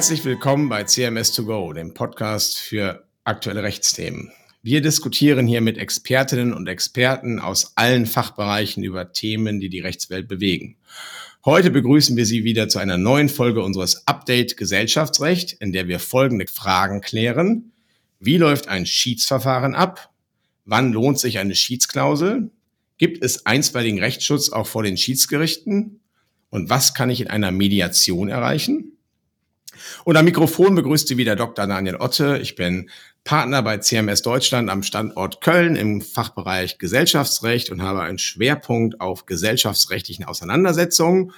Herzlich willkommen bei CMS2Go, dem Podcast für aktuelle Rechtsthemen. Wir diskutieren hier mit Expertinnen und Experten aus allen Fachbereichen über Themen, die die Rechtswelt bewegen. Heute begrüßen wir Sie wieder zu einer neuen Folge unseres Update Gesellschaftsrecht, in der wir folgende Fragen klären. Wie läuft ein Schiedsverfahren ab? Wann lohnt sich eine Schiedsklausel? Gibt es einstweiligen Rechtsschutz auch vor den Schiedsgerichten? Und was kann ich in einer Mediation erreichen? Und am Mikrofon begrüßt Sie wieder Dr. Daniel Otte. Ich bin Partner bei CMS Deutschland am Standort Köln im Fachbereich Gesellschaftsrecht und habe einen Schwerpunkt auf gesellschaftsrechtlichen Auseinandersetzungen.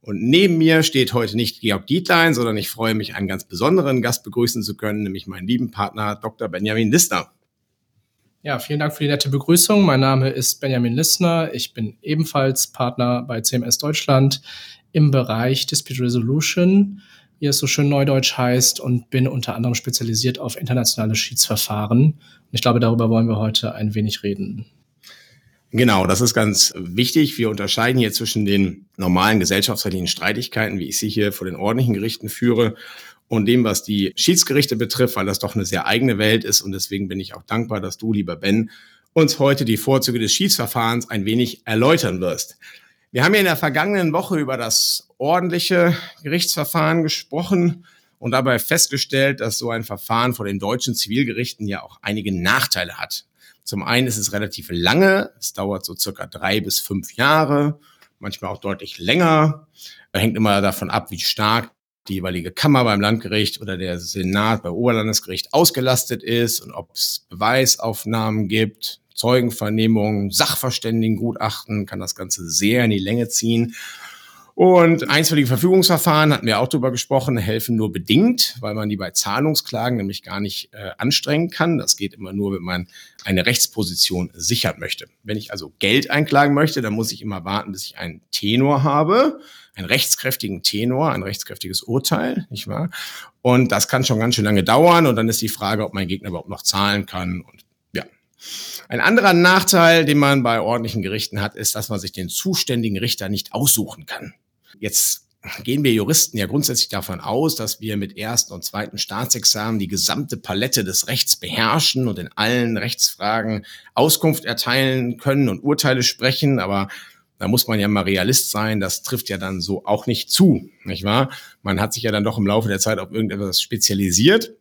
Und neben mir steht heute nicht Georg Dietlein, sondern ich freue mich, einen ganz besonderen Gast begrüßen zu können, nämlich meinen lieben Partner Dr. Benjamin Listner. Ja, vielen Dank für die nette Begrüßung. Mein Name ist Benjamin Lissner. Ich bin ebenfalls Partner bei CMS Deutschland im Bereich Dispute Resolution, wie es so schön neudeutsch heißt, und bin unter anderem spezialisiert auf internationale Schiedsverfahren. Und ich glaube, darüber wollen wir heute ein wenig reden. Genau, das ist ganz wichtig. Wir unterscheiden hier zwischen den normalen gesellschaftsrechtlichen Streitigkeiten, wie ich sie hier vor den ordentlichen Gerichten führe, und dem, was die Schiedsgerichte betrifft, weil das doch eine sehr eigene Welt ist. Und deswegen bin ich auch dankbar, dass du, lieber Ben, uns heute die Vorzüge des Schiedsverfahrens ein wenig erläutern wirst. Wir haben ja in der vergangenen Woche über das ordentliche Gerichtsverfahren gesprochen und dabei festgestellt, dass so ein Verfahren vor den deutschen Zivilgerichten ja auch einige Nachteile hat. Zum einen ist es relativ lange, es dauert so circa drei bis fünf Jahre, manchmal auch deutlich länger. Hängt immer davon ab, wie stark die jeweilige Kammer beim Landgericht oder der Senat beim Oberlandesgericht ausgelastet ist und ob es Beweisaufnahmen gibt, Zeugenvernehmungen, Sachverständigengutachten, kann das Ganze sehr in die Länge ziehen. Und einstweilige Verfügungsverfahren hatten wir auch drüber gesprochen, helfen nur bedingt, weil man die bei Zahlungsklagen nämlich gar nicht äh, anstrengen kann. Das geht immer nur, wenn man eine Rechtsposition sichern möchte. Wenn ich also Geld einklagen möchte, dann muss ich immer warten, bis ich einen Tenor habe einen rechtskräftigen Tenor, ein rechtskräftiges Urteil, nicht wahr? Und das kann schon ganz schön lange dauern und dann ist die Frage, ob mein Gegner überhaupt noch zahlen kann und. Ein anderer Nachteil, den man bei ordentlichen Gerichten hat, ist, dass man sich den zuständigen Richter nicht aussuchen kann. Jetzt gehen wir Juristen ja grundsätzlich davon aus, dass wir mit ersten und zweiten Staatsexamen die gesamte Palette des Rechts beherrschen und in allen Rechtsfragen Auskunft erteilen können und Urteile sprechen. Aber da muss man ja mal Realist sein, das trifft ja dann so auch nicht zu, nicht wahr? Man hat sich ja dann doch im Laufe der Zeit auf irgendetwas spezialisiert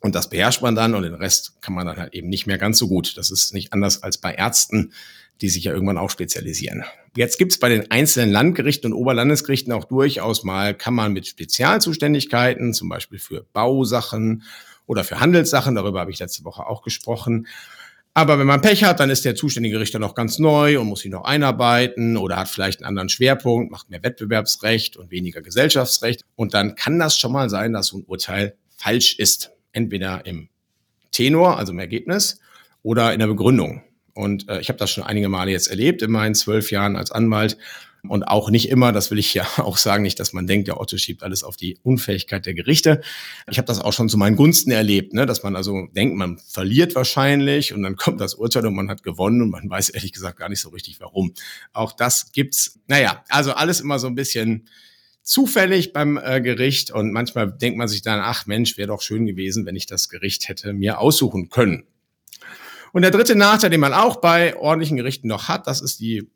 und das beherrscht man dann und den Rest kann man dann halt eben nicht mehr ganz so gut. Das ist nicht anders als bei Ärzten, die sich ja irgendwann auch spezialisieren. Jetzt gibt's bei den einzelnen Landgerichten und Oberlandesgerichten auch durchaus mal Kammern mit Spezialzuständigkeiten, zum Beispiel für Bausachen oder für Handelssachen. Darüber habe ich letzte Woche auch gesprochen. Aber wenn man Pech hat, dann ist der zuständige Richter noch ganz neu und muss sich noch einarbeiten oder hat vielleicht einen anderen Schwerpunkt, macht mehr Wettbewerbsrecht und weniger Gesellschaftsrecht. Und dann kann das schon mal sein, dass so ein Urteil falsch ist. Entweder im Tenor, also im Ergebnis, oder in der Begründung. Und äh, ich habe das schon einige Male jetzt erlebt in meinen zwölf Jahren als Anwalt, und auch nicht immer, das will ich ja auch sagen, nicht, dass man denkt, der Otto schiebt alles auf die Unfähigkeit der Gerichte. Ich habe das auch schon zu meinen Gunsten erlebt, ne? dass man also denkt, man verliert wahrscheinlich und dann kommt das Urteil und man hat gewonnen und man weiß ehrlich gesagt gar nicht so richtig warum. Auch das gibt's. Naja, also alles immer so ein bisschen zufällig beim äh, Gericht und manchmal denkt man sich dann, ach Mensch, wäre doch schön gewesen, wenn ich das Gericht hätte mir aussuchen können. Und der dritte Nachteil, den man auch bei ordentlichen Gerichten noch hat, das ist die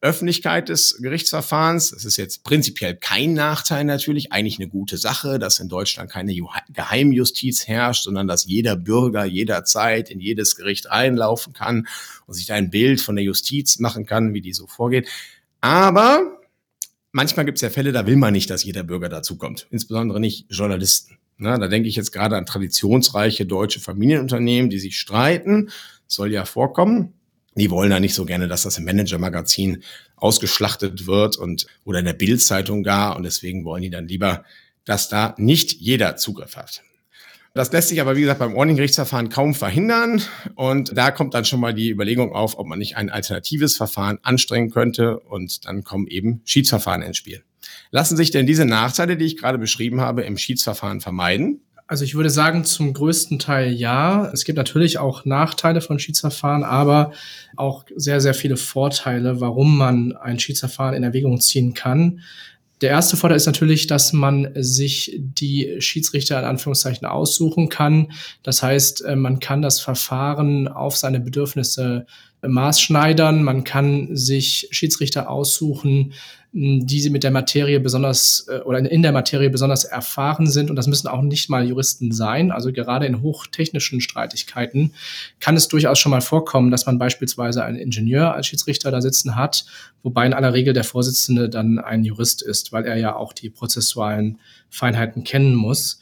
Öffentlichkeit des Gerichtsverfahrens. Das ist jetzt prinzipiell kein Nachteil natürlich, eigentlich eine gute Sache, dass in Deutschland keine Geheimjustiz herrscht, sondern dass jeder Bürger jederzeit in jedes Gericht reinlaufen kann und sich da ein Bild von der Justiz machen kann, wie die so vorgeht. Aber manchmal gibt es ja Fälle, da will man nicht, dass jeder Bürger dazukommt, insbesondere nicht Journalisten. Na, da denke ich jetzt gerade an traditionsreiche deutsche Familienunternehmen, die sich streiten. Das soll ja vorkommen die wollen da nicht so gerne, dass das im Manager-Magazin ausgeschlachtet wird und oder in der Bildzeitung gar und deswegen wollen die dann lieber, dass da nicht jeder Zugriff hat. Das lässt sich aber, wie gesagt, beim Ordnungsgerichtsverfahren kaum verhindern. Und da kommt dann schon mal die Überlegung auf, ob man nicht ein alternatives Verfahren anstrengen könnte. Und dann kommen eben Schiedsverfahren ins Spiel. Lassen sich denn diese Nachteile, die ich gerade beschrieben habe, im Schiedsverfahren vermeiden? Also ich würde sagen, zum größten Teil ja. Es gibt natürlich auch Nachteile von Schiedsverfahren, aber auch sehr, sehr viele Vorteile, warum man ein Schiedsverfahren in Erwägung ziehen kann. Der erste Vorteil ist natürlich, dass man sich die Schiedsrichter in Anführungszeichen aussuchen kann. Das heißt, äh, man kann das Verfahren auf seine Bedürfnisse maßschneidern. Man kann sich Schiedsrichter aussuchen, die sie mit der Materie besonders äh, oder in der Materie besonders erfahren sind. Und das müssen auch nicht mal Juristen sein. Also gerade in hochtechnischen Streitigkeiten kann es durchaus schon mal vorkommen, dass man beispielsweise einen Ingenieur als Schiedsrichter da sitzen hat, wobei in aller Regel der Vorsitzende dann ein Jurist ist, weil er ja auch die prozessualen Feinheiten kennen muss.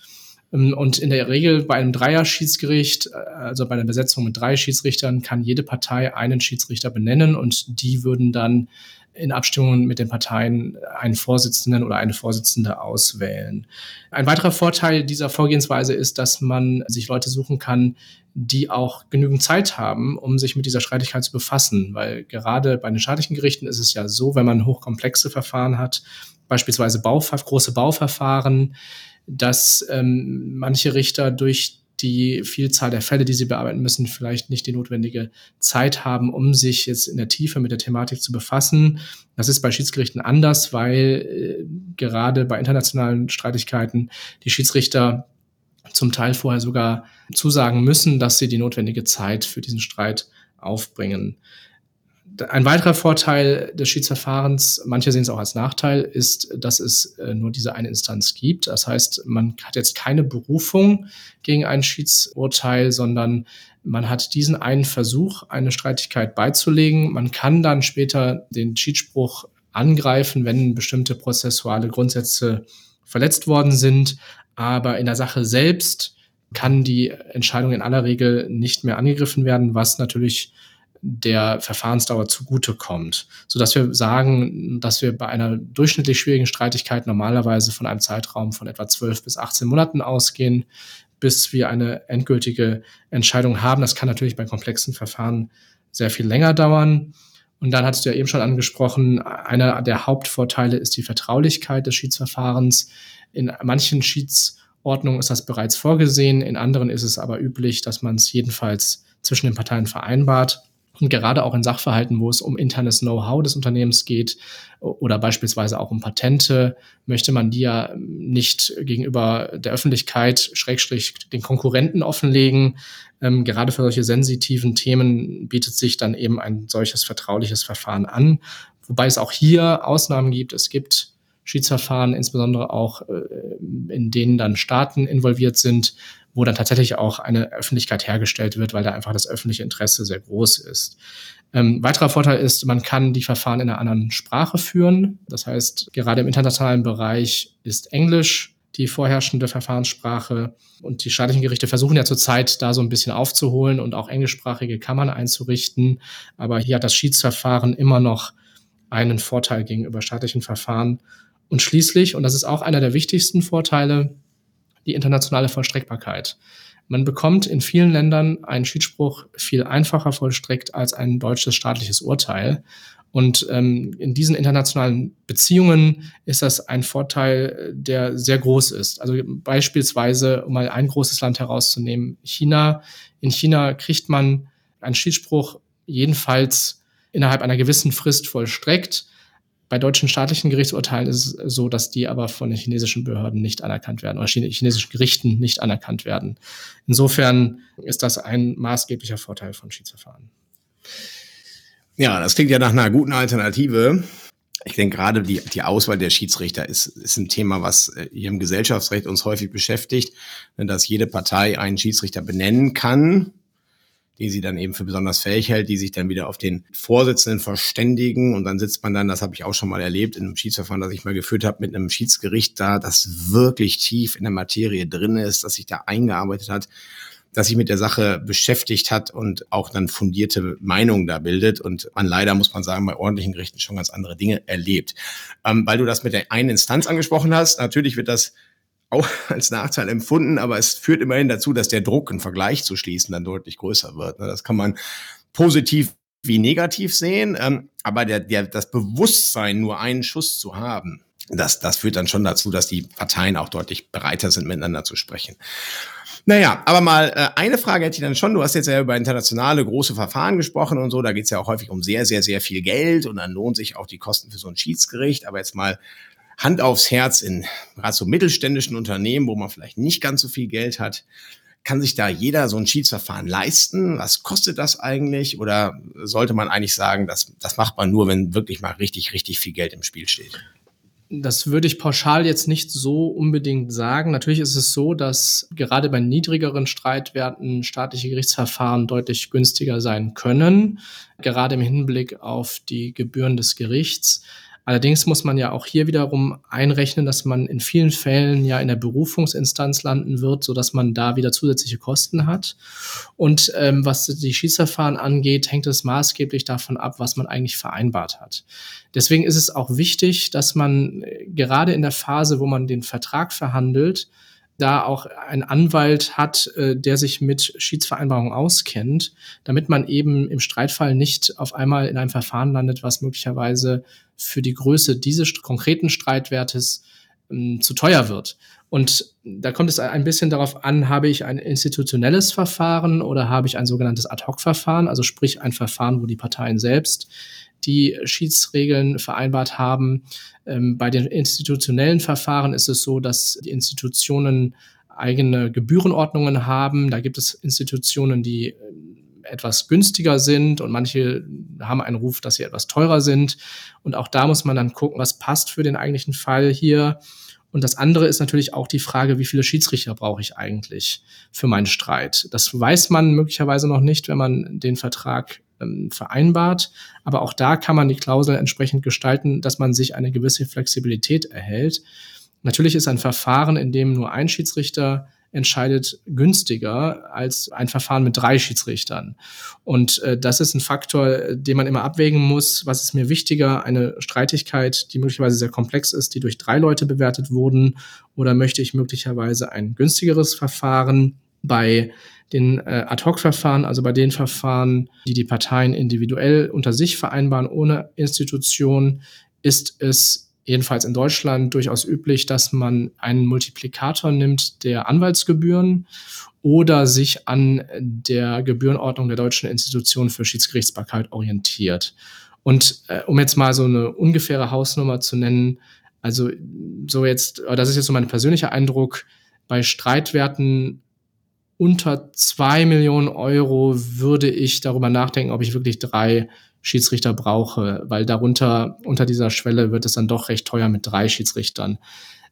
Ähm, und in der Regel bei einem Dreier-Schiedsgericht, äh, also bei einer Besetzung mit drei Schiedsrichtern, kann jede Partei einen Schiedsrichter benennen und die würden dann in Abstimmungen mit den Parteien einen Vorsitzenden oder eine Vorsitzende auswählen. Ein weiterer Vorteil dieser Vorgehensweise ist, dass man sich Leute suchen kann, die auch genügend Zeit haben, um sich mit dieser Streitigkeit zu befassen. Weil gerade bei den staatlichen Gerichten ist es ja so, wenn man hochkomplexe Verfahren hat, beispielsweise Bauver große Bauverfahren, dass ähm, manche Richter durch die Vielzahl der Fälle, die sie bearbeiten müssen, vielleicht nicht die notwendige Zeit haben, um sich jetzt in der Tiefe mit der Thematik zu befassen. Das ist bei Schiedsgerichten anders, weil äh, gerade bei internationalen Streitigkeiten die Schiedsrichter zum Teil vorher sogar zusagen müssen, dass sie die notwendige Zeit für diesen Streit aufbringen. Ein weiterer Vorteil des Schiedsverfahrens, manche sehen es auch als Nachteil, ist, dass es äh, nur diese eine Instanz gibt. Das heißt, man hat jetzt keine Berufung gegen ein Schiedsurteil, sondern man hat diesen einen Versuch, eine Streitigkeit beizulegen. Man kann dann später den Schiedsspruch angreifen, wenn bestimmte prozessuale Grundsätze verletzt worden sind. Aber in der Sache selbst kann die Entscheidung in aller Regel nicht mehr angegriffen werden, was natürlich der Verfahrensdauer zugutekommt, so dass wir sagen, dass wir bei einer durchschnittlich schwierigen Streitigkeit normalerweise von einem Zeitraum von etwa 12 bis 18 Monaten ausgehen, bis wir eine endgültige Entscheidung haben. Das kann natürlich bei komplexen Verfahren sehr viel länger dauern. Und dann hattest du ja eben schon angesprochen, einer der Hauptvorteile ist die Vertraulichkeit des Schiedsverfahrens. In manchen Schiedsordnungen ist das bereits vorgesehen, in anderen ist es aber üblich, dass man es jedenfalls zwischen den Parteien vereinbart. Und gerade auch in Sachverhalten, wo es um internes Know-how des Unternehmens geht oder beispielsweise auch um Patente, möchte man die ja nicht gegenüber der Öffentlichkeit, Schrägstrich, den Konkurrenten offenlegen. Ähm, gerade für solche sensitiven Themen bietet sich dann eben ein solches vertrauliches Verfahren an. Wobei es auch hier Ausnahmen gibt. Es gibt Schiedsverfahren, insbesondere auch äh, in denen dann Staaten involviert sind, wo dann tatsächlich auch eine Öffentlichkeit hergestellt wird, weil da einfach das öffentliche Interesse sehr groß ist. Ähm, weiterer Vorteil ist, man kann die Verfahren in einer anderen Sprache führen. Das heißt, gerade im internationalen Bereich ist Englisch die vorherrschende Verfahrenssprache. Und die staatlichen Gerichte versuchen ja zurzeit da so ein bisschen aufzuholen und auch englischsprachige Kammern einzurichten. Aber hier hat das Schiedsverfahren immer noch einen Vorteil gegenüber staatlichen Verfahren. Und schließlich, und das ist auch einer der wichtigsten Vorteile, die internationale Vollstreckbarkeit. Man bekommt in vielen Ländern einen Schiedsspruch viel einfacher vollstreckt als ein deutsches staatliches Urteil. Und ähm, in diesen internationalen Beziehungen ist das ein Vorteil, der sehr groß ist. Also beispielsweise, um mal ein großes Land herauszunehmen, China. In China kriegt man einen Schiedsspruch jedenfalls innerhalb einer gewissen Frist vollstreckt. Bei deutschen staatlichen Gerichtsurteilen ist es so, dass die aber von den chinesischen Behörden nicht anerkannt werden oder chinesischen Gerichten nicht anerkannt werden. Insofern ist das ein maßgeblicher Vorteil von Schiedsverfahren. Ja, das klingt ja nach einer guten Alternative. Ich denke, gerade die, die Auswahl der Schiedsrichter ist, ist ein Thema, was äh, hier im Gesellschaftsrecht uns häufig beschäftigt, dass jede Partei einen Schiedsrichter benennen kann die sie dann eben für besonders fähig hält, die sich dann wieder auf den Vorsitzenden verständigen und dann sitzt man dann, das habe ich auch schon mal erlebt, in einem Schiedsverfahren, das ich mal geführt habe, mit einem Schiedsgericht da, das wirklich tief in der Materie drin ist, das sich da eingearbeitet hat dass sich mit der Sache beschäftigt hat und auch dann fundierte Meinungen da bildet und man leider, muss man sagen, bei ordentlichen Gerichten schon ganz andere Dinge erlebt. Ähm, weil du das mit der einen Instanz angesprochen hast, natürlich wird das auch als Nachteil empfunden, aber es führt immerhin dazu, dass der Druck, einen Vergleich zu schließen, dann deutlich größer wird. Ne? Das kann man positiv wie negativ sehen, ähm, aber der, der, das Bewusstsein, nur einen Schuss zu haben, das, das führt dann schon dazu, dass die Parteien auch deutlich bereiter sind, miteinander zu sprechen. Naja, aber mal äh, eine Frage hätte ich dann schon. Du hast jetzt ja über internationale große Verfahren gesprochen und so. Da geht es ja auch häufig um sehr, sehr, sehr viel Geld und dann lohnt sich auch die Kosten für so ein Schiedsgericht. Aber jetzt mal Hand aufs Herz in gerade so mittelständischen Unternehmen, wo man vielleicht nicht ganz so viel Geld hat, kann sich da jeder so ein Schiedsverfahren leisten? Was kostet das eigentlich? Oder sollte man eigentlich sagen, das, das macht man nur, wenn wirklich mal richtig, richtig viel Geld im Spiel steht? Das würde ich pauschal jetzt nicht so unbedingt sagen. Natürlich ist es so, dass gerade bei niedrigeren Streitwerten staatliche Gerichtsverfahren deutlich günstiger sein können, gerade im Hinblick auf die Gebühren des Gerichts. Allerdings muss man ja auch hier wiederum einrechnen, dass man in vielen Fällen ja in der Berufungsinstanz landen wird, so dass man da wieder zusätzliche Kosten hat. Und ähm, was die Schiedsverfahren angeht, hängt es maßgeblich davon ab, was man eigentlich vereinbart hat. Deswegen ist es auch wichtig, dass man äh, gerade in der Phase, wo man den Vertrag verhandelt, da auch ein Anwalt hat, äh, der sich mit Schiedsvereinbarungen auskennt, damit man eben im Streitfall nicht auf einmal in einem Verfahren landet, was möglicherweise für die Größe dieses konkreten Streitwertes ähm, zu teuer wird. Und da kommt es ein bisschen darauf an, habe ich ein institutionelles Verfahren oder habe ich ein sogenanntes Ad-Hoc-Verfahren, also sprich ein Verfahren, wo die Parteien selbst die Schiedsregeln vereinbart haben. Ähm, bei den institutionellen Verfahren ist es so, dass die Institutionen eigene Gebührenordnungen haben. Da gibt es Institutionen, die ähm, etwas günstiger sind und manche haben einen Ruf, dass sie etwas teurer sind. Und auch da muss man dann gucken, was passt für den eigentlichen Fall hier. Und das andere ist natürlich auch die Frage, wie viele Schiedsrichter brauche ich eigentlich für meinen Streit? Das weiß man möglicherweise noch nicht, wenn man den Vertrag ähm, vereinbart. Aber auch da kann man die Klausel entsprechend gestalten, dass man sich eine gewisse Flexibilität erhält. Natürlich ist ein Verfahren, in dem nur ein Schiedsrichter entscheidet, günstiger als ein Verfahren mit drei Schiedsrichtern. Und äh, das ist ein Faktor, den man immer abwägen muss. Was ist mir wichtiger? Eine Streitigkeit, die möglicherweise sehr komplex ist, die durch drei Leute bewertet wurden? Oder möchte ich möglicherweise ein günstigeres Verfahren? Bei den äh, Ad-Hoc-Verfahren, also bei den Verfahren, die die Parteien individuell unter sich vereinbaren, ohne Institution, ist es jedenfalls in Deutschland durchaus üblich, dass man einen Multiplikator nimmt der Anwaltsgebühren oder sich an der Gebührenordnung der deutschen Institution für Schiedsgerichtsbarkeit orientiert. Und äh, um jetzt mal so eine ungefähre Hausnummer zu nennen, also so jetzt, das ist jetzt so mein persönlicher Eindruck, bei Streitwerten unter zwei Millionen Euro würde ich darüber nachdenken, ob ich wirklich drei Schiedsrichter brauche, weil darunter, unter dieser Schwelle wird es dann doch recht teuer mit drei Schiedsrichtern.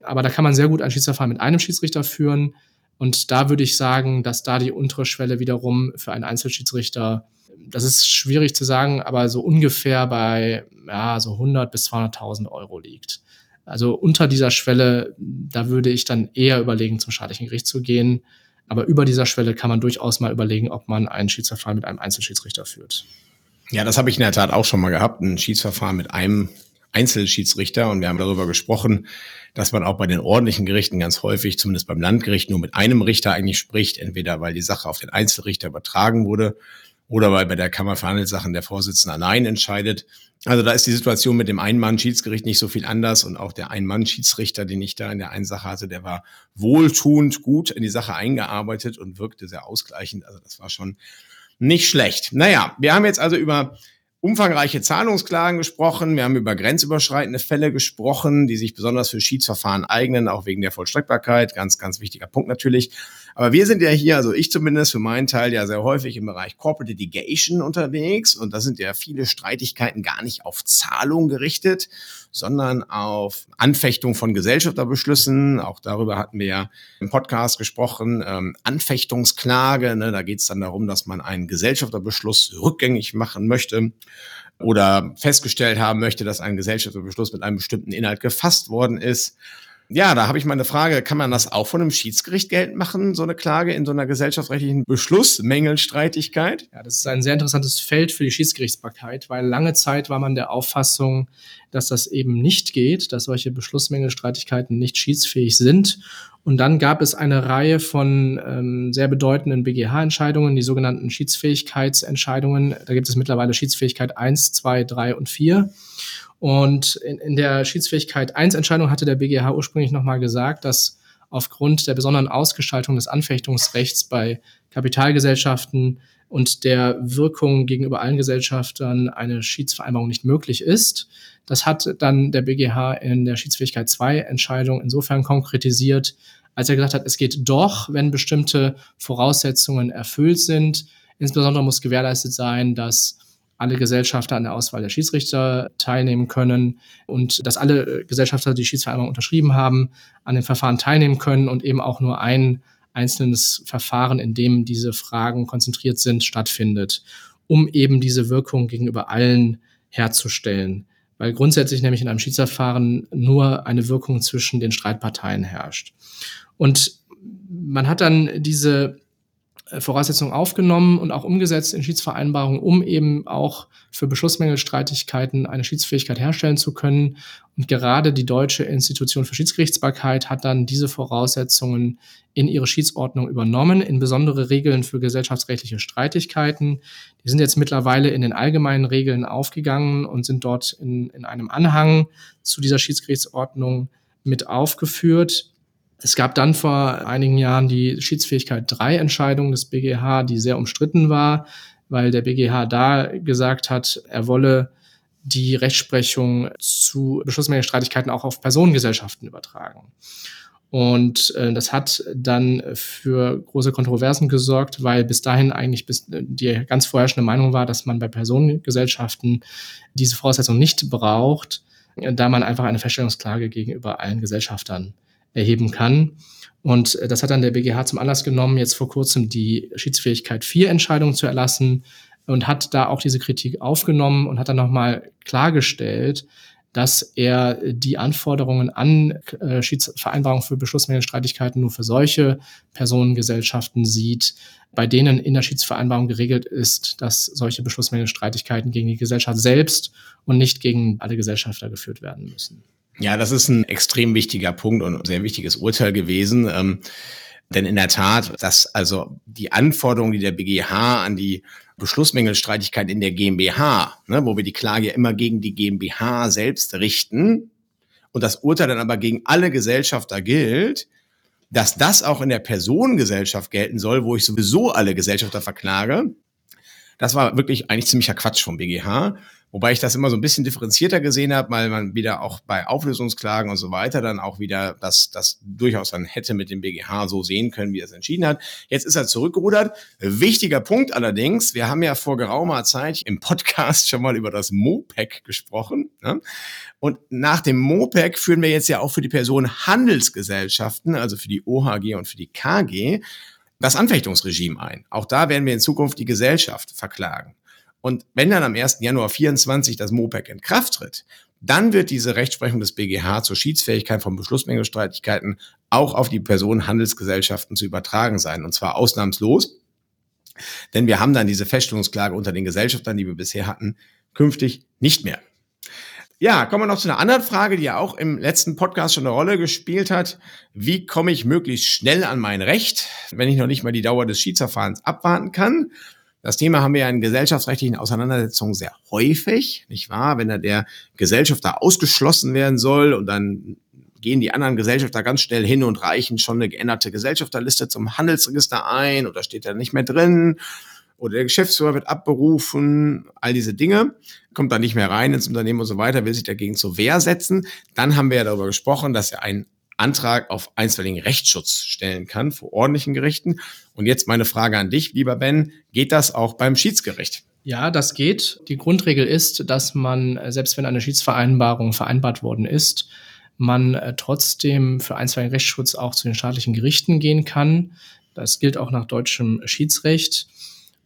Aber da kann man sehr gut ein Schiedsverfahren mit einem Schiedsrichter führen. Und da würde ich sagen, dass da die untere Schwelle wiederum für einen Einzelschiedsrichter, das ist schwierig zu sagen, aber so ungefähr bei ja, so 100 bis 200.000 Euro liegt. Also unter dieser Schwelle, da würde ich dann eher überlegen, zum staatlichen Gericht zu gehen. Aber über dieser Schwelle kann man durchaus mal überlegen, ob man ein Schiedsverfahren mit einem Einzelschiedsrichter führt. Ja, das habe ich in der Tat auch schon mal gehabt, ein Schiedsverfahren mit einem Einzelschiedsrichter und wir haben darüber gesprochen, dass man auch bei den ordentlichen Gerichten ganz häufig, zumindest beim Landgericht, nur mit einem Richter eigentlich spricht, entweder weil die Sache auf den Einzelrichter übertragen wurde oder weil bei der Kammer Verhandelssachen der Vorsitzende allein entscheidet. Also da ist die Situation mit dem Ein-Mann-Schiedsgericht nicht so viel anders und auch der Ein-Mann-Schiedsrichter, den ich da in der einen Sache hatte, der war wohltuend gut in die Sache eingearbeitet und wirkte sehr ausgleichend. Also das war schon nicht schlecht. Naja, wir haben jetzt also über umfangreiche Zahlungsklagen gesprochen. Wir haben über grenzüberschreitende Fälle gesprochen, die sich besonders für Schiedsverfahren eignen, auch wegen der Vollstreckbarkeit. Ganz, ganz wichtiger Punkt natürlich. Aber wir sind ja hier, also ich zumindest für meinen Teil ja sehr häufig im Bereich Corporate Litigation unterwegs. Und da sind ja viele Streitigkeiten gar nicht auf Zahlung gerichtet, sondern auf Anfechtung von Gesellschafterbeschlüssen. Auch darüber hatten wir ja im Podcast gesprochen. Ähm, Anfechtungsklage, ne, da geht es dann darum, dass man einen Gesellschafterbeschluss rückgängig machen möchte oder festgestellt haben möchte, dass ein Gesellschafterbeschluss mit einem bestimmten Inhalt gefasst worden ist. Ja, da habe ich mal eine Frage. Kann man das auch von einem Schiedsgericht geltend machen, so eine Klage in so einer gesellschaftsrechtlichen Beschlussmängelstreitigkeit? Ja, das ist ein sehr interessantes Feld für die Schiedsgerichtsbarkeit, weil lange Zeit war man der Auffassung, dass das eben nicht geht, dass solche Beschlussmängelstreitigkeiten nicht schiedsfähig sind. Und dann gab es eine Reihe von ähm, sehr bedeutenden BGH-Entscheidungen, die sogenannten Schiedsfähigkeitsentscheidungen. Da gibt es mittlerweile Schiedsfähigkeit 1, 2, 3 und 4. Und in, in der Schiedsfähigkeit 1 Entscheidung hatte der BGH ursprünglich nochmal gesagt, dass aufgrund der besonderen Ausgestaltung des Anfechtungsrechts bei Kapitalgesellschaften und der Wirkung gegenüber allen Gesellschaftern eine Schiedsvereinbarung nicht möglich ist. Das hat dann der BGH in der Schiedsfähigkeit 2 Entscheidung insofern konkretisiert, als er gesagt hat, es geht doch, wenn bestimmte Voraussetzungen erfüllt sind. Insbesondere muss gewährleistet sein, dass alle Gesellschafter an der Auswahl der Schiedsrichter teilnehmen können und dass alle Gesellschafter, die Schiedsvereinbarung unterschrieben haben, an den Verfahren teilnehmen können und eben auch nur ein einzelnes Verfahren, in dem diese Fragen konzentriert sind, stattfindet, um eben diese Wirkung gegenüber allen herzustellen. Weil grundsätzlich nämlich in einem Schiedsverfahren nur eine Wirkung zwischen den Streitparteien herrscht. Und man hat dann diese Voraussetzungen aufgenommen und auch umgesetzt in Schiedsvereinbarungen, um eben auch für Beschlussmängelstreitigkeiten eine Schiedsfähigkeit herstellen zu können. Und gerade die Deutsche Institution für Schiedsgerichtsbarkeit hat dann diese Voraussetzungen in ihre Schiedsordnung übernommen, in besondere Regeln für gesellschaftsrechtliche Streitigkeiten. Die sind jetzt mittlerweile in den allgemeinen Regeln aufgegangen und sind dort in, in einem Anhang zu dieser Schiedsgerichtsordnung mit aufgeführt. Es gab dann vor einigen Jahren die Schiedsfähigkeit 3 Entscheidung des BGH, die sehr umstritten war, weil der BGH da gesagt hat, er wolle die Rechtsprechung zu Beschlussmengenstreitigkeiten auch auf Personengesellschaften übertragen. Und äh, das hat dann für große Kontroversen gesorgt, weil bis dahin eigentlich bis die ganz vorherrschende Meinung war, dass man bei Personengesellschaften diese Voraussetzung nicht braucht, da man einfach eine Feststellungsklage gegenüber allen Gesellschaftern erheben kann. Und äh, das hat dann der BGH zum Anlass genommen, jetzt vor kurzem die Schiedsfähigkeit 4 Entscheidung zu erlassen und hat da auch diese Kritik aufgenommen und hat dann nochmal klargestellt, dass er die Anforderungen an äh, Schiedsvereinbarungen für Beschlussmängelstreitigkeiten nur für solche Personengesellschaften sieht, bei denen in der Schiedsvereinbarung geregelt ist, dass solche Beschlussmängelstreitigkeiten gegen die Gesellschaft selbst und nicht gegen alle Gesellschafter geführt werden müssen. Ja, das ist ein extrem wichtiger Punkt und ein sehr wichtiges Urteil gewesen. Ähm, denn in der Tat, dass also die Anforderungen, die der BGH an die Beschlussmängelstreitigkeit in der GmbH, ne, wo wir die Klage ja immer gegen die GmbH selbst richten und das Urteil dann aber gegen alle Gesellschafter gilt, dass das auch in der Personengesellschaft gelten soll, wo ich sowieso alle Gesellschafter verklage, das war wirklich eigentlich ziemlicher Quatsch vom BGH. Wobei ich das immer so ein bisschen differenzierter gesehen habe, weil man wieder auch bei Auflösungsklagen und so weiter dann auch wieder das, das durchaus dann hätte mit dem BGH so sehen können, wie er es entschieden hat. Jetzt ist er zurückgerudert. Wichtiger Punkt allerdings, wir haben ja vor geraumer Zeit im Podcast schon mal über das MOPEC gesprochen. Ne? Und nach dem MOPEC führen wir jetzt ja auch für die Person Handelsgesellschaften, also für die OHG und für die KG, das Anfechtungsregime ein. Auch da werden wir in Zukunft die Gesellschaft verklagen. Und wenn dann am 1. Januar 24 das MOPEC in Kraft tritt, dann wird diese Rechtsprechung des BGH zur Schiedsfähigkeit von Beschlussmängelstreitigkeiten auch auf die Personenhandelsgesellschaften zu übertragen sein. Und zwar ausnahmslos. Denn wir haben dann diese Feststellungsklage unter den Gesellschaftern, die wir bisher hatten, künftig nicht mehr. Ja, kommen wir noch zu einer anderen Frage, die ja auch im letzten Podcast schon eine Rolle gespielt hat. Wie komme ich möglichst schnell an mein Recht, wenn ich noch nicht mal die Dauer des Schiedsverfahrens abwarten kann? Das Thema haben wir ja in gesellschaftsrechtlichen Auseinandersetzungen sehr häufig, nicht wahr? Wenn da der Gesellschafter ausgeschlossen werden soll und dann gehen die anderen Gesellschafter ganz schnell hin und reichen schon eine geänderte Gesellschafterliste zum Handelsregister ein oder steht da nicht mehr drin oder der Geschäftsführer wird abberufen, all diese Dinge, kommt da nicht mehr rein ins Unternehmen und so weiter, will sich dagegen zur Wehr setzen. Dann haben wir ja darüber gesprochen, dass er einen Antrag auf einstweiligen Rechtsschutz stellen kann vor ordentlichen Gerichten. Und jetzt meine Frage an dich, lieber Ben, geht das auch beim Schiedsgericht? Ja, das geht. Die Grundregel ist, dass man, selbst wenn eine Schiedsvereinbarung vereinbart worden ist, man äh, trotzdem für einstweiligen Rechtsschutz auch zu den staatlichen Gerichten gehen kann. Das gilt auch nach deutschem Schiedsrecht.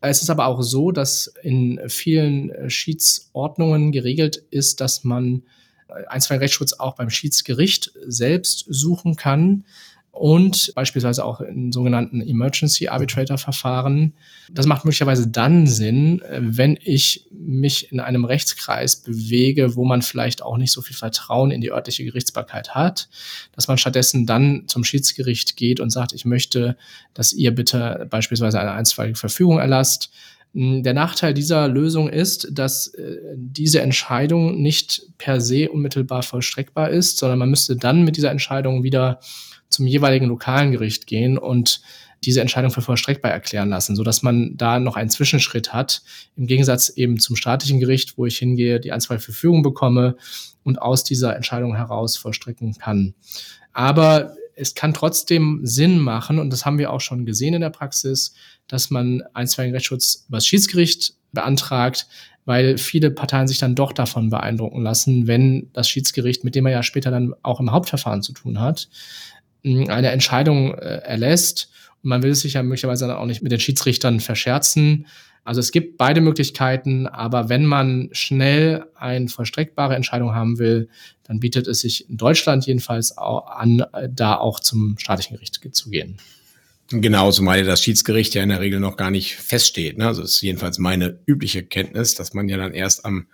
Es ist aber auch so, dass in vielen äh, Schiedsordnungen geregelt ist, dass man einstweiligen Rechtsschutz auch beim Schiedsgericht selbst suchen kann und beispielsweise auch in sogenannten Emergency Arbitrator Verfahren. Das macht möglicherweise dann Sinn, wenn ich mich in einem Rechtskreis bewege, wo man vielleicht auch nicht so viel Vertrauen in die örtliche Gerichtsbarkeit hat, dass man stattdessen dann zum Schiedsgericht geht und sagt, ich möchte, dass ihr bitte beispielsweise eine einstweilige Verfügung erlasst hm, der Nachteil dieser Lösung ist, dass äh, diese Entscheidung nicht per se unmittelbar vollstreckbar ist, sondern man müsste dann mit dieser Entscheidung wieder zum jeweiligen lokalen Gericht gehen und diese Entscheidung für vollstreckbar erklären lassen, so dass man da noch einen Zwischenschritt hat, im Gegensatz eben zum staatlichen Gericht, wo ich hingehe, die Einstweilverfügung bekomme und aus dieser Entscheidung heraus vollstrecken kann. Aber es kann trotzdem Sinn machen, und das haben wir auch schon gesehen in der Praxis, dass man einstweiligen Rechtsschutz über das Schiedsgericht beantragt, weil viele Parteien sich dann doch davon beeindrucken lassen, wenn das Schiedsgericht, mit dem er ja später dann auch im Hauptverfahren zu tun hat, eine Entscheidung äh, erlässt. Und man will sich ja möglicherweise auch nicht mit den Schiedsrichtern verscherzen. Also es gibt beide Möglichkeiten, aber wenn man schnell eine vollstreckbare Entscheidung haben will, dann bietet es sich in Deutschland jedenfalls auch an, da auch zum staatlichen Gericht zu gehen. Genau, zumal das Schiedsgericht ja in der Regel noch gar nicht feststeht. Ne? Also ist jedenfalls meine übliche Kenntnis, dass man ja dann erst am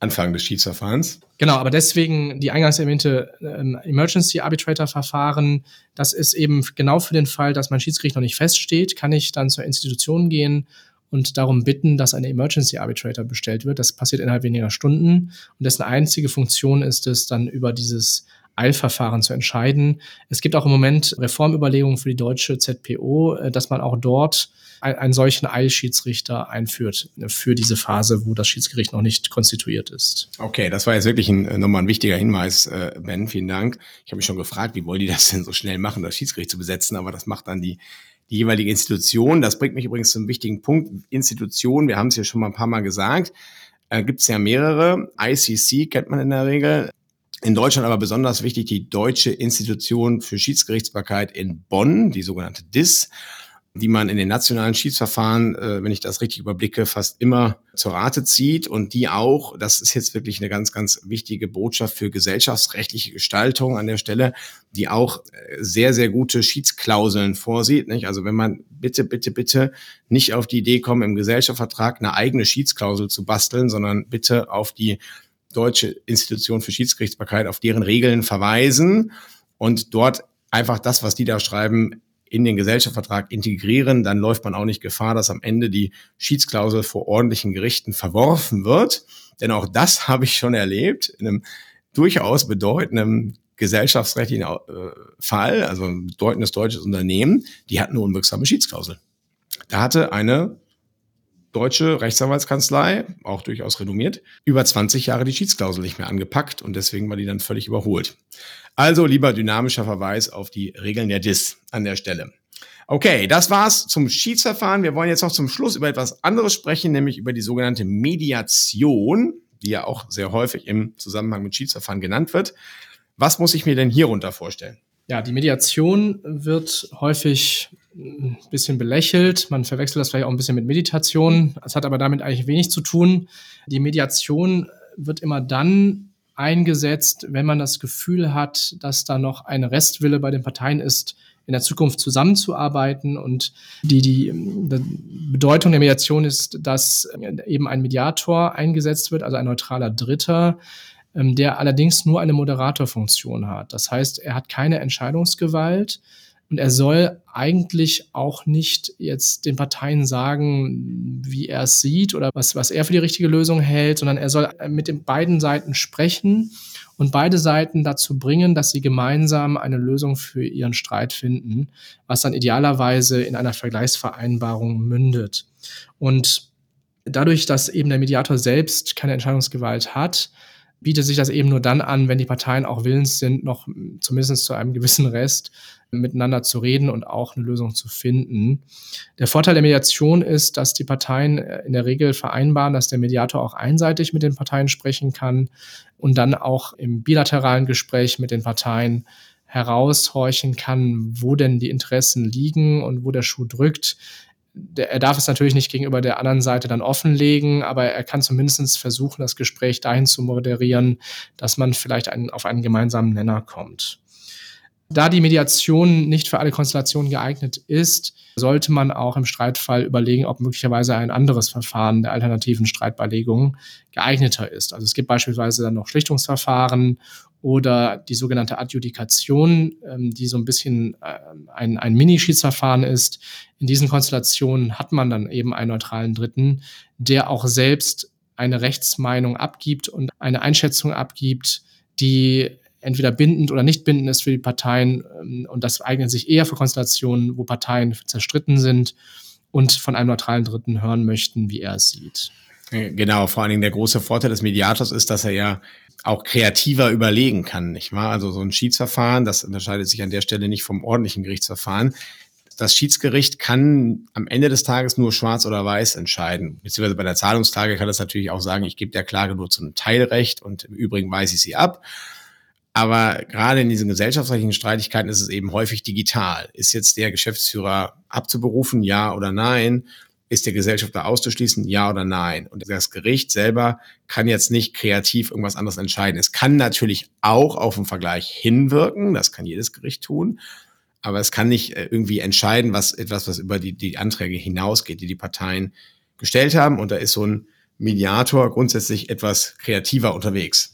Anfang des Schiedsverfahrens. Genau, aber deswegen die eingangs erwähnte ähm, Emergency Arbitrator Verfahren, das ist eben genau für den Fall, dass mein Schiedsgericht noch nicht feststeht, kann ich dann zur Institution gehen und darum bitten, dass ein Emergency Arbitrator bestellt wird. Das passiert innerhalb weniger Stunden und dessen einzige Funktion ist es, dann über dieses Eilverfahren zu entscheiden. Es gibt auch im Moment Reformüberlegungen für die deutsche ZPO, äh, dass man auch dort einen solchen Eilschiedsrichter einführt für diese Phase, wo das Schiedsgericht noch nicht konstituiert ist. Okay, das war jetzt wirklich ein, äh, nochmal ein wichtiger Hinweis, äh, Ben. Vielen Dank. Ich habe mich schon gefragt, wie wollen die das denn so schnell machen, das Schiedsgericht zu besetzen, aber das macht dann die die jeweilige Institution. Das bringt mich übrigens zum wichtigen Punkt. Institution, wir haben es ja schon mal ein paar Mal gesagt, äh, gibt es ja mehrere. ICC kennt man in der Regel. In Deutschland aber besonders wichtig die Deutsche Institution für Schiedsgerichtsbarkeit in Bonn, die sogenannte DIS die man in den nationalen Schiedsverfahren, äh, wenn ich das richtig überblicke, fast immer zur Rate zieht und die auch, das ist jetzt wirklich eine ganz, ganz wichtige Botschaft für gesellschaftsrechtliche Gestaltung an der Stelle, die auch äh, sehr, sehr gute Schiedsklauseln vorsieht. Nicht? Also wenn man bitte, bitte, bitte nicht auf die Idee kommt, im Gesellschaftsvertrag eine eigene Schiedsklausel zu basteln, sondern bitte auf die Deutsche Institution für Schiedsgerichtsbarkeit, auf deren Regeln verweisen und dort einfach das, was die da schreiben, in den Gesellschaftsvertrag integrieren, dann läuft man auch nicht Gefahr, dass am Ende die Schiedsklausel vor ordentlichen Gerichten verworfen wird. Denn auch das habe ich schon erlebt in einem durchaus bedeutenden gesellschaftsrechtlichen äh, Fall, also ein bedeutendes deutsches Unternehmen, die hatten eine unwirksame Schiedsklausel. Da hatte eine deutsche Rechtsanwaltskanzlei, auch durchaus renommiert, über 20 Jahre die Schiedsklausel nicht mehr angepackt und deswegen war die dann völlig überholt. Also lieber dynamischer Verweis auf die Regeln der DIS an der Stelle. Okay, das war's zum Schiedsverfahren. Wir wollen jetzt noch zum Schluss über etwas anderes sprechen, nämlich über die sogenannte Mediation, die ja auch sehr häufig im Zusammenhang mit Schiedsverfahren genannt wird. Was muss ich mir denn hierunter vorstellen? Ja, die Mediation wird häufig ein bisschen belächelt. Man verwechselt das vielleicht auch ein bisschen mit Meditation. Es hat aber damit eigentlich wenig zu tun. Die Mediation wird immer dann eingesetzt, wenn man das Gefühl hat, dass da noch ein Restwille bei den Parteien ist, in der Zukunft zusammenzuarbeiten. Und die, die, die Bedeutung der Mediation ist, dass eben ein Mediator eingesetzt wird, also ein neutraler Dritter, ähm, der allerdings nur eine Moderatorfunktion hat. Das heißt, er hat keine Entscheidungsgewalt, und er soll eigentlich auch nicht jetzt den Parteien sagen, wie er es sieht oder was, was er für die richtige Lösung hält, sondern er soll mit den beiden Seiten sprechen und beide Seiten dazu bringen, dass sie gemeinsam eine Lösung für ihren Streit finden, was dann idealerweise in einer Vergleichsvereinbarung mündet. Und dadurch, dass eben der Mediator selbst keine Entscheidungsgewalt hat, bietet sich das eben nur dann an, wenn die Parteien auch willens sind, noch zumindest zu einem gewissen Rest miteinander zu reden und auch eine Lösung zu finden. Der Vorteil der Mediation ist, dass die Parteien äh, in der Regel vereinbaren, dass der Mediator auch einseitig mit den Parteien sprechen kann und dann auch im bilateralen Gespräch mit den Parteien heraushorchen kann, wo denn die Interessen liegen und wo der Schuh drückt er darf es natürlich nicht gegenüber der anderen Seite dann offenlegen, aber er kann zumindest versuchen, das Gespräch dahin zu moderieren, dass man vielleicht einen, auf einen gemeinsamen Nenner kommt. Da die Mediation nicht für alle Konstellationen geeignet ist, sollte man auch im Streitfall überlegen, ob möglicherweise ein anderes Verfahren der alternativen Streitbeilegung geeigneter ist. Also es gibt beispielsweise dann noch Schlichtungsverfahren oder die sogenannte Adjudikation, ähm, die so ein bisschen äh, ein, ein Mini-Schiedsverfahren ist. In diesen Konstellationen hat man dann eben einen neutralen Dritten, der auch selbst eine Rechtsmeinung abgibt und eine Einschätzung abgibt, die entweder bindend oder nicht bindend ist für die Parteien. Ähm, und das eignet sich eher für Konstellationen, wo Parteien zerstritten sind und von einem neutralen Dritten hören möchten, wie er es sieht. Genau, vor allen Dingen der große Vorteil des Mediators ist, dass er ja auch kreativer überlegen kann, nicht wahr? Also so ein Schiedsverfahren, das unterscheidet sich an der Stelle nicht vom ordentlichen Gerichtsverfahren. Das Schiedsgericht kann am Ende des Tages nur schwarz oder weiß entscheiden. Beziehungsweise bei der Zahlungsklage kann es natürlich auch sagen, ich gebe der Klage nur zu einem Teilrecht und im Übrigen weise ich sie ab. Aber gerade in diesen gesellschaftsrechtlichen Streitigkeiten ist es eben häufig digital. Ist jetzt der Geschäftsführer abzuberufen, ja oder nein? Ist der Gesellschafter auszuschließen, ja oder nein? Und das Gericht selber kann jetzt nicht kreativ irgendwas anderes entscheiden. Es kann natürlich auch auf den Vergleich hinwirken, das kann jedes Gericht tun, aber es kann nicht äh, irgendwie entscheiden, was etwas, was über die, die Anträge hinausgeht, die die Parteien gestellt haben. Und da ist so ein Mediator grundsätzlich etwas kreativer unterwegs.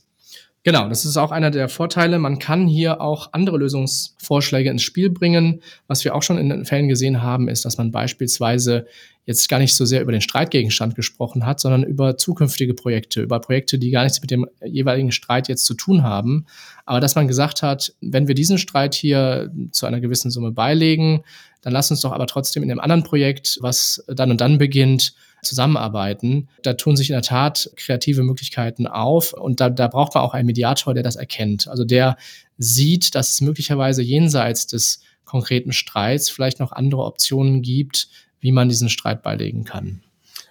Genau, das ist auch einer der Vorteile. Man kann hier auch andere Lösungsvorschläge ins Spiel bringen. Was wir auch schon in den Fällen gesehen haben, ist, dass man beispielsweise jetzt gar nicht so sehr über den Streitgegenstand gesprochen hat, sondern über zukünftige Projekte, über Projekte, die gar nichts mit dem jeweiligen Streit jetzt zu tun haben. Aber dass man gesagt hat, wenn wir diesen Streit hier zu einer gewissen Summe beilegen, dann lass uns doch aber trotzdem in dem anderen Projekt, was dann und dann beginnt, zusammenarbeiten. Da tun sich in der Tat kreative Möglichkeiten auf und da, da braucht man auch einen Mediator, der das erkennt. Also der sieht, dass es möglicherweise jenseits des konkreten Streits vielleicht noch andere Optionen gibt, wie man diesen Streit beilegen kann.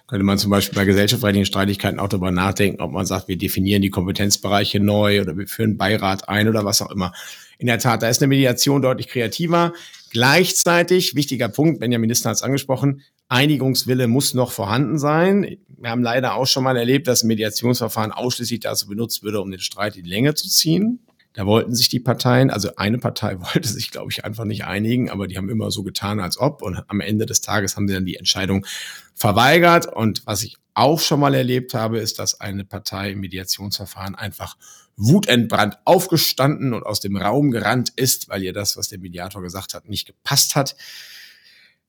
Könnte man zum Beispiel bei gesellschaftsrechtlichen Streitigkeiten auch darüber nachdenken, ob man sagt, wir definieren die Kompetenzbereiche neu oder wir führen Beirat ein oder was auch immer. In der Tat, da ist eine Mediation deutlich kreativer. Gleichzeitig, wichtiger Punkt, Benjamin Minister hat es angesprochen, Einigungswille muss noch vorhanden sein. Wir haben leider auch schon mal erlebt, dass ein Mediationsverfahren ausschließlich dazu benutzt würde, um den Streit in Länge zu ziehen. Da wollten sich die Parteien, also eine Partei wollte sich, glaube ich, einfach nicht einigen, aber die haben immer so getan, als ob. Und am Ende des Tages haben sie dann die Entscheidung verweigert. Und was ich auch schon mal erlebt habe, ist, dass eine Partei im Mediationsverfahren einfach wutentbrannt aufgestanden und aus dem Raum gerannt ist, weil ihr das, was der Mediator gesagt hat, nicht gepasst hat.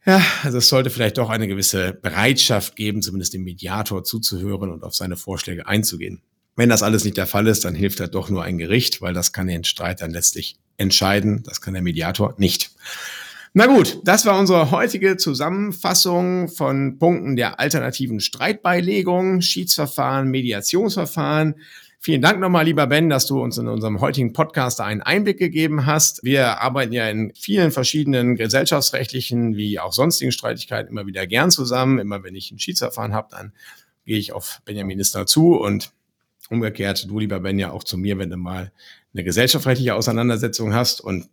Ja, also es sollte vielleicht doch eine gewisse Bereitschaft geben, zumindest dem Mediator zuzuhören und auf seine Vorschläge einzugehen. Wenn das alles nicht der Fall ist, dann hilft halt doch nur ein Gericht, weil das kann den Streit dann letztlich entscheiden. Das kann der Mediator nicht. Na gut, das war unsere heutige Zusammenfassung von Punkten der alternativen Streitbeilegung, Schiedsverfahren, Mediationsverfahren. Vielen Dank nochmal, lieber Ben, dass du uns in unserem heutigen Podcast einen Einblick gegeben hast. Wir arbeiten ja in vielen verschiedenen gesellschaftsrechtlichen wie auch sonstigen Streitigkeiten immer wieder gern zusammen. Immer wenn ich ein Schiedsverfahren habe, dann gehe ich auf Benjamin Minister zu und umgekehrt, du, lieber Ben, ja auch zu mir, wenn du mal eine gesellschaftsrechtliche Auseinandersetzung hast und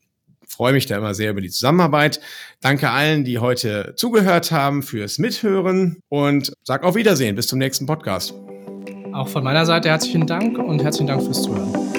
freue mich da immer sehr über die Zusammenarbeit. Danke allen, die heute zugehört haben, fürs Mithören und sag auf Wiedersehen. Bis zum nächsten Podcast. Auch von meiner Seite herzlichen Dank und herzlichen Dank fürs Zuhören.